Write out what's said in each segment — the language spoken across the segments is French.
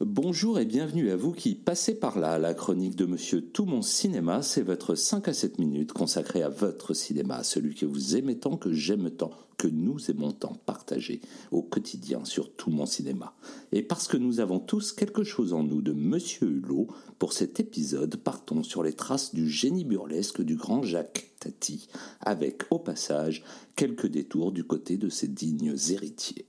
Bonjour et bienvenue à vous qui passez par là. La chronique de Monsieur Tout Mon Cinéma, c'est votre 5 à 7 minutes consacrée à votre cinéma, celui que vous aimez tant, que j'aime tant, que nous aimons tant partager au quotidien sur Tout Mon Cinéma. Et parce que nous avons tous quelque chose en nous de Monsieur Hulot, pour cet épisode, partons sur les traces du génie burlesque du grand Jacques Tati, avec au passage quelques détours du côté de ses dignes héritiers.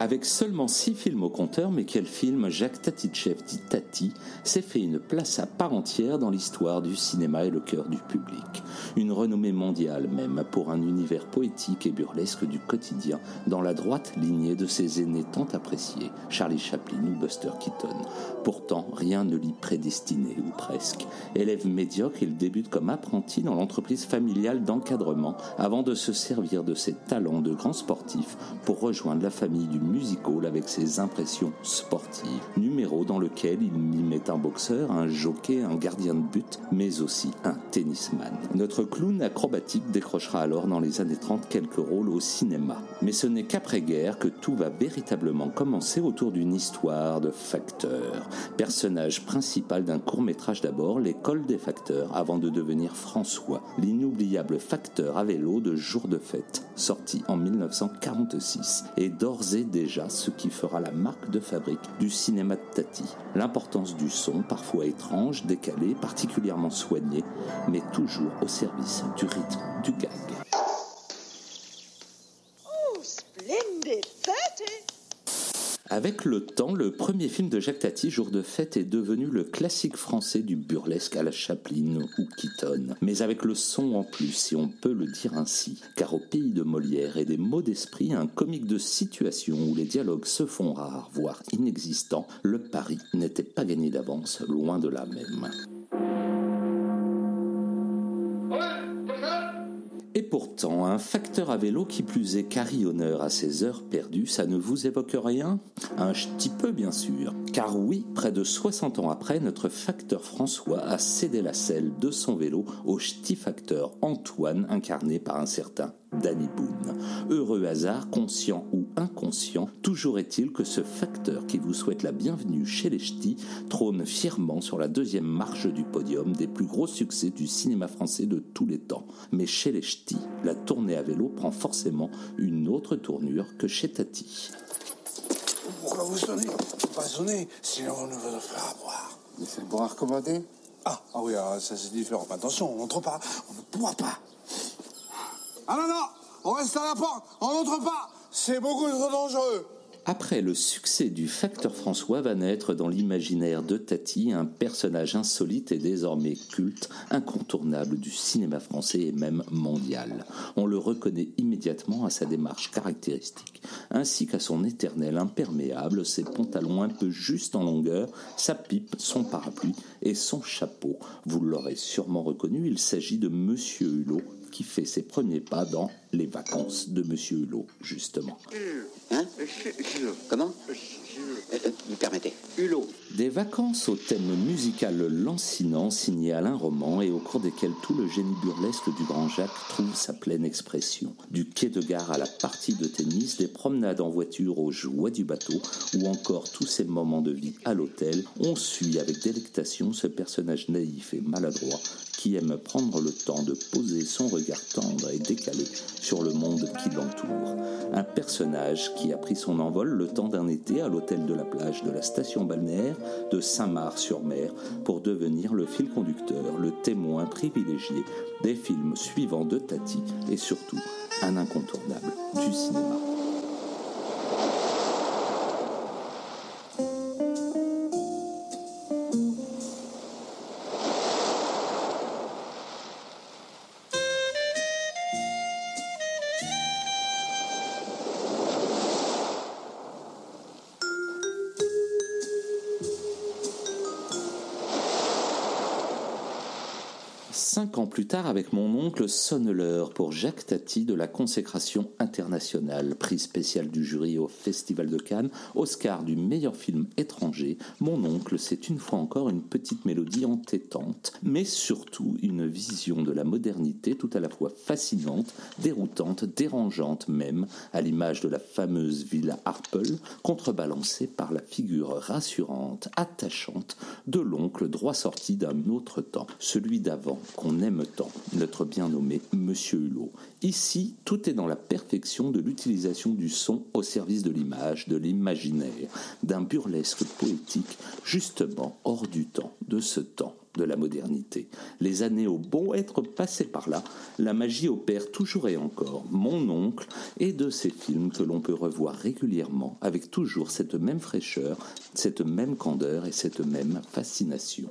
Avec seulement six films au compteur, mais quel film Jacques Tatichev dit Tati s'est fait une place à part entière dans l'histoire du cinéma et le cœur du public. Une renommée mondiale même pour un univers poétique et burlesque du quotidien dans la droite lignée de ses aînés tant appréciés, Charlie Chaplin ou Buster Keaton. Pourtant, rien ne l'y prédestinait, ou presque. Élève médiocre, il débute comme apprenti dans l'entreprise familiale d'encadrement avant de se servir de ses talents de grand sportif pour rejoindre la famille du musical avec ses impressions sportives. Numéro dans lequel il met un boxeur, un jockey, un gardien de but, mais aussi un tennisman. Notre clown acrobatique décrochera alors dans les années 30 quelques rôles au cinéma. Mais ce n'est qu'après-guerre que tout va véritablement commencer autour d'une histoire de facteur. Personnage principal d'un court métrage d'abord, l'école des facteurs, avant de devenir François, l'inoubliable facteur à vélo de Jour de fête, sorti en 1946, et d'ores et déjà ce qui fera la marque de fabrique du cinéma de Tati. L'importance du son, parfois étrange, décalé, particulièrement soigné, mais toujours au service du rythme du gag. Avec le temps, le premier film de Jacques Tati, Jour de fête, est devenu le classique français du burlesque à la Chaplin ou Keaton. Mais avec le son en plus, si on peut le dire ainsi. Car au pays de Molière et des mots d'esprit, un comique de situation où les dialogues se font rares, voire inexistants, le pari n'était pas gagné d'avance, loin de là même. Pourtant, un facteur à vélo qui plus est carillonneur à ses heures perdues, ça ne vous évoque rien? Un petit peu bien sûr. Car oui, près de 60 ans après, notre facteur François a cédé la selle de son vélo au ch'ti facteur Antoine, incarné par un certain Danny Boone. Heureux hasard, conscient ou inconscient, toujours est-il que ce facteur qui vous souhaite la bienvenue chez les ch'tis trône fièrement sur la deuxième marche du podium des plus gros succès du cinéma français de tous les temps. Mais chez les ch'tis, la tournée à vélo prend forcément une autre tournure que chez Tati. Pourquoi vous sonnez? Faut pas sonner, sinon on ne le faire boire. Mais c'est le boire commandé Ah, ah oui, ah, ça c'est différent. Mais attention, on n'entre pas, on ne boit pas. Ah non, non, on reste à la porte, on n'entre pas. C'est beaucoup trop dangereux. Après le succès du facteur François va naître dans l'imaginaire de Tati un personnage insolite et désormais culte, incontournable du cinéma français et même mondial. On le reconnaît immédiatement à sa démarche caractéristique, ainsi qu'à son éternel imperméable, ses pantalons un peu justes en longueur, sa pipe, son parapluie et son chapeau. Vous l'aurez sûrement reconnu, il s'agit de Monsieur Hulot, qui fait ses premiers pas dans Les vacances de Monsieur Hulot, justement. Hein Comment? Euh, euh, Vous permettez Hulot. Des vacances au thème musical lancinant signé Alain Roman et au cours desquelles tout le génie burlesque du grand Jacques trouve sa pleine expression. Du quai de gare à la partie de tennis, des promenades en voiture aux joies du bateau ou encore tous ces moments de vie à l'hôtel, on suit avec délectation ce personnage naïf et maladroit qui aime prendre le temps de poser son regard tendre et décalé sur le monde qui l'entoure. Qui a pris son envol le temps d'un été à l'hôtel de la plage de la station balnéaire de Saint-Marc-sur-Mer pour devenir le fil conducteur, le témoin privilégié des films suivants de Tati et surtout un incontournable du cinéma. Cinq ans plus tard, avec mon oncle, sonne l'heure pour Jacques Tati de la consécration internationale, prix spécial du jury au Festival de Cannes, Oscar du meilleur film étranger. Mon oncle, c'est une fois encore une petite mélodie entêtante, mais surtout une vision de la modernité tout à la fois fascinante, déroutante, dérangeante même, à l'image de la fameuse villa Harple, contrebalancée par la figure rassurante, attachante de l'oncle droit sorti d'un autre temps, celui d'avant qu'on aime tant, notre bien nommé Monsieur Hulot. Ici, tout est dans la perfection de l'utilisation du son au service de l'image, de l'imaginaire, d'un burlesque poétique justement hors du temps, de ce temps de la modernité. Les années au bon être passées par là, la magie opère toujours et encore. Mon oncle et de ces films que l'on peut revoir régulièrement avec toujours cette même fraîcheur, cette même candeur et cette même fascination.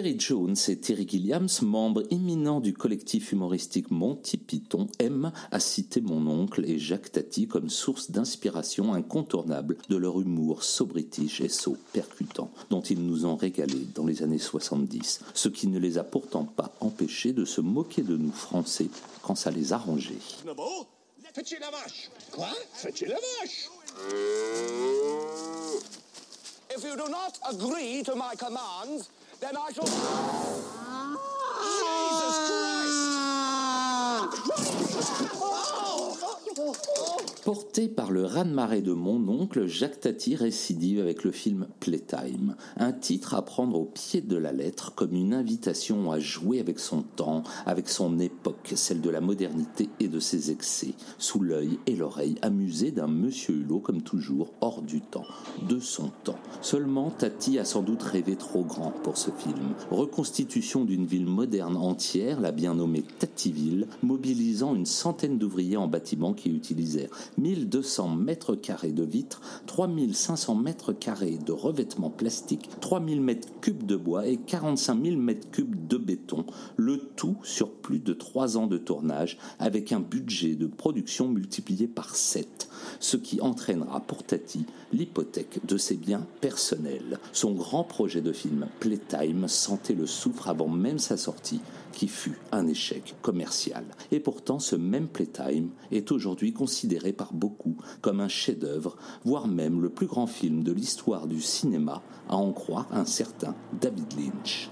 Terry Jones et Terry Gilliams, membres éminents du collectif humoristique Monty Python, aiment à citer mon oncle et Jacques Tati comme source d'inspiration incontournable de leur humour so-british et so-percutant, dont ils nous ont régalé dans les années 70, ce qui ne les a pourtant pas empêchés de se moquer de nous Français quand ça les arrangeait. La vache. Quoi? La vache. If you do not agree to my commands, then I shall. Porté par le raz-de-marée de mon oncle, Jacques Tati récidive avec le film Playtime, un titre à prendre au pied de la lettre comme une invitation à jouer avec son temps, avec son époque, celle de la modernité et de ses excès, sous l'œil et l'oreille amusé d'un monsieur Hulot comme toujours hors du temps, de son temps. Seulement Tati a sans doute rêvé trop grand pour ce film. Reconstitution d'une ville moderne entière, la bien nommée Tativille, mobilisant une centaine d'ouvriers en bâtiment qui utilisèrent 1200 mètres carrés de vitres, 3500 mètres carrés de revêtements plastiques, 3000 mètres cubes de bois et 45 000 mètres cubes de béton, le tout sur plus de 3 ans de tournage avec un budget de production multiplié par 7, ce qui entraînera pour Tati l'hypothèque de ses biens personnels. Son grand projet de film Playtime sentait le soufre avant même sa sortie qui fut un échec commercial. Et pourtant, ce même Playtime est aujourd'hui considéré par beaucoup comme un chef-d'œuvre, voire même le plus grand film de l'histoire du cinéma, à en croire un certain David Lynch.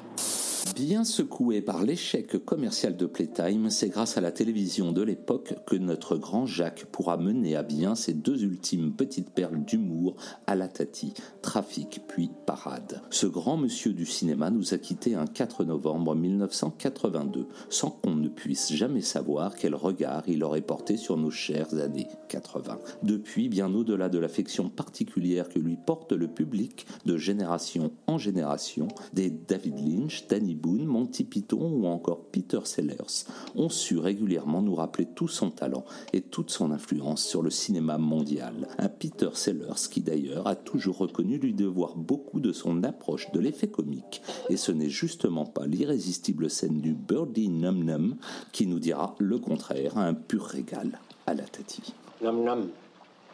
Bien secoué par l'échec commercial de Playtime, c'est grâce à la télévision de l'époque que notre grand Jacques pourra mener à bien ses deux ultimes petites perles d'humour à la Tati, Trafic puis Parade. Ce grand monsieur du cinéma nous a quittés un 4 novembre 1982, sans qu'on ne puisse jamais savoir quel regard il aurait porté sur nos chères années 80. Depuis, bien au-delà de l'affection particulière que lui porte le public de génération en génération, des David Lynch, Danny Boone, Monty Python ou encore Peter Sellers ont su régulièrement nous rappeler tout son talent et toute son influence sur le cinéma mondial. Un Peter Sellers qui d'ailleurs a toujours reconnu lui devoir beaucoup de son approche de l'effet comique et ce n'est justement pas l'irrésistible scène du Birdie Num Num qui nous dira le contraire, un pur régal à la Tati. Num num.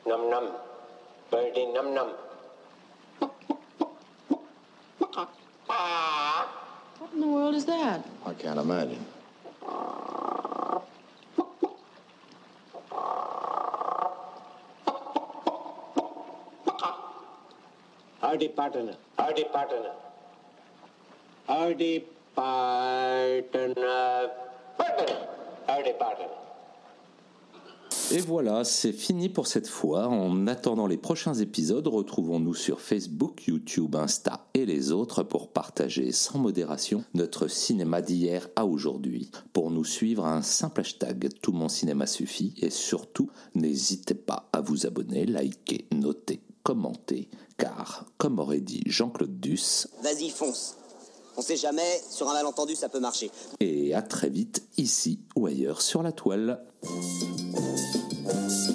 Num num. Birdie num num. What that? I can't imagine. Howdy, partner. Howdy, partner. Howdy, partner. Partner. Howdy, partner. Et voilà, c'est fini pour cette fois. En attendant les prochains épisodes, retrouvons-nous sur Facebook, YouTube, Insta et les autres pour partager sans modération notre cinéma d'hier à aujourd'hui. Pour nous suivre, un simple hashtag Tout mon cinéma suffit et surtout, n'hésitez pas à vous abonner, liker, noter, commenter, car, comme aurait dit Jean-Claude Duss, Vas-y, fonce. On sait jamais, sur un malentendu, ça peut marcher. et à très vite ici ou ailleurs sur la toile. Thank you.